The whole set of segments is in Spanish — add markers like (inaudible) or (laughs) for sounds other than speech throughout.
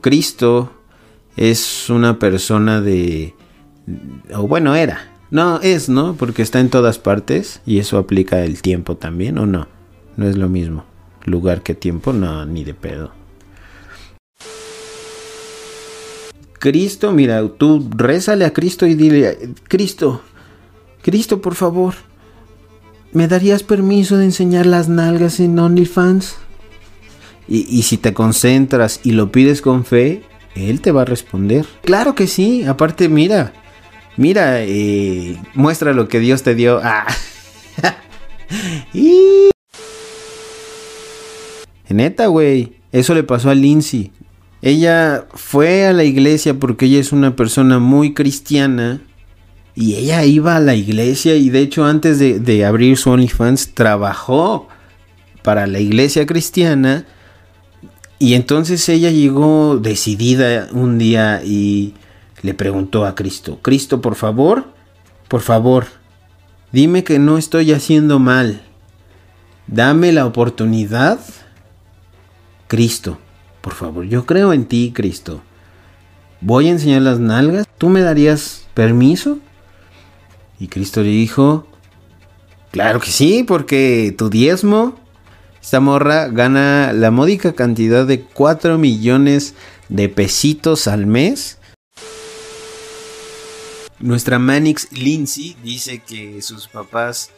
Cristo es una persona de... o bueno, era. No, es, ¿no? Porque está en todas partes y eso aplica el tiempo también, ¿o no? No es lo mismo. Lugar que tiempo, no, ni de pedo. Cristo, mira, tú rézale a Cristo y dile, Cristo, Cristo, por favor, ¿me darías permiso de enseñar las nalgas en OnlyFans? Y, si te concentras y lo pides con fe, Él te va a responder. Claro que sí, aparte mira, mira, eh, muestra lo que Dios te dio. (laughs) Ah. y... Neta, güey, eso le pasó a Lindsay. Ella fue a la iglesia porque ella es una persona muy cristiana. Y ella iba a la iglesia y de hecho antes de, de abrir su OnlyFans trabajó para la iglesia cristiana. Y entonces ella llegó decidida un día y le preguntó a Cristo, Cristo, por favor, por favor, dime que no estoy haciendo mal. Dame la oportunidad. Cristo, por favor, yo creo en ti, Cristo. Voy a enseñar las nalgas. ¿Tú me darías permiso? Y Cristo le dijo, claro que sí, porque tu diezmo, esta morra gana la módica cantidad de 4 millones de pesitos al mes. Nuestra Manix Lindsay dice que sus papás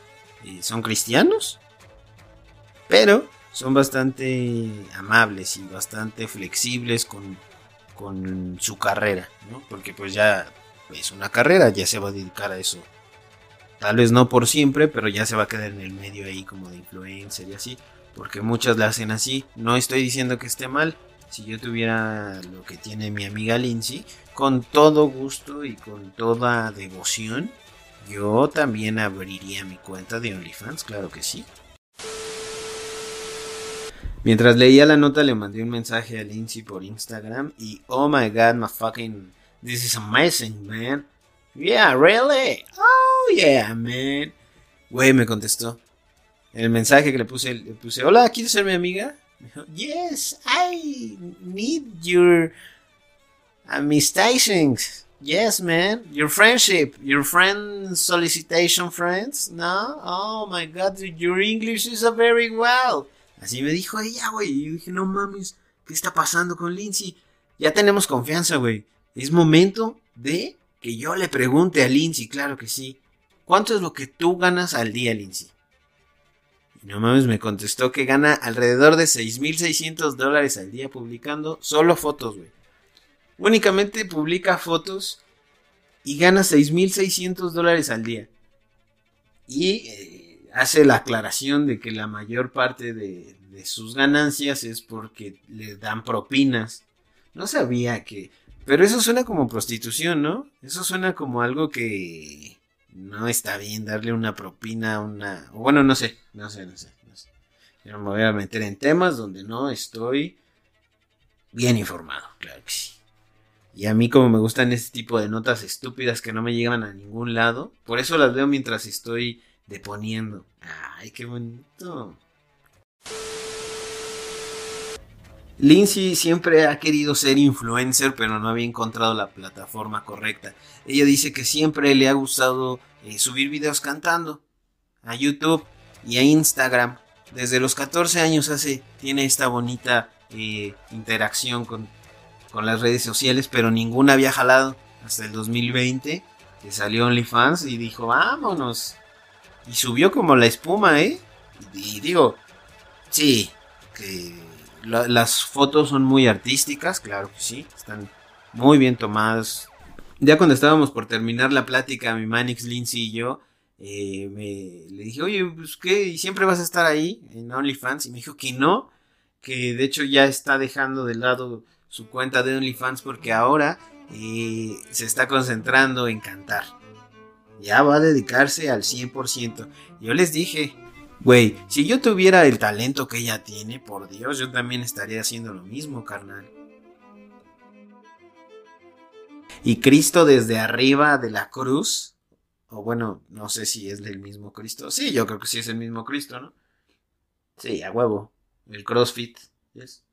eh, son cristianos, pero son bastante amables y bastante flexibles con, con su carrera, ¿no? Porque pues ya es una carrera, ya se va a dedicar a eso. Tal vez no por siempre, pero ya se va a quedar en el medio ahí como de influencer y así. Porque muchas la hacen así. No estoy diciendo que esté mal. Si yo tuviera lo que tiene mi amiga Lindsay, con todo gusto y con toda devoción, yo también abriría mi cuenta de OnlyFans, claro que sí. Mientras leía la nota le mandé un mensaje a Lindsay por Instagram y oh my god, my fucking this is amazing, man. Yeah, really? Oh yeah, man. Güey, me contestó. El mensaje que le puse, le puse, hola, ¿quieres ser mi amiga? Me dijo, yes, I need your amistations. Yes, man. Your friendship. Your friend solicitation friends. No? Oh my god, your English is a very well. Así me dijo ella, güey. Y yo dije, no mames, ¿qué está pasando con Lindsay? Ya tenemos confianza, güey. Es momento de que yo le pregunte a Lindsay, claro que sí. ¿Cuánto es lo que tú ganas al día, Lindsay? Y no mames, me contestó que gana alrededor de 6.600 dólares al día publicando solo fotos, güey. Únicamente publica fotos y gana 6.600 dólares al día. Y eh, hace la aclaración de que la mayor parte de, sus ganancias es porque le dan propinas. No sabía que... Pero eso suena como prostitución, ¿no? Eso suena como algo que no está bien darle una propina una... Bueno, no sé, no sé, no sé, no sé. Yo me voy a meter en temas donde no estoy bien informado, claro que sí. Y a mí como me gustan este tipo de notas estúpidas que no me llegan a ningún lado, por eso las veo mientras estoy deponiendo. Ay, qué bonito. Lindsay siempre ha querido ser influencer, pero no había encontrado la plataforma correcta. Ella dice que siempre le ha gustado eh, subir videos cantando a YouTube y a Instagram. Desde los 14 años hace, tiene esta bonita eh, interacción con, con las redes sociales, pero ninguna había jalado hasta el 2020, que salió OnlyFans y dijo, vámonos, y subió como la espuma, ¿eh? Y digo, sí, que las fotos son muy artísticas, claro que sí, están muy bien tomadas. Ya cuando estábamos por terminar la plática, mi Manix, Lindsay y yo, eh, me, le dije, oye, pues qué, ¿y siempre vas a estar ahí en OnlyFans? Y me dijo que no, que de hecho ya está dejando de lado su cuenta de OnlyFans porque ahora eh, se está concentrando en cantar ya va a dedicarse al 100%. Yo les dije, güey, si yo tuviera el talento que ella tiene, por Dios, yo también estaría haciendo lo mismo, carnal. Y Cristo desde arriba de la cruz, o bueno, no sé si es del mismo Cristo. Sí, yo creo que sí es el mismo Cristo, ¿no? Sí, a huevo. El CrossFit, ¿yes?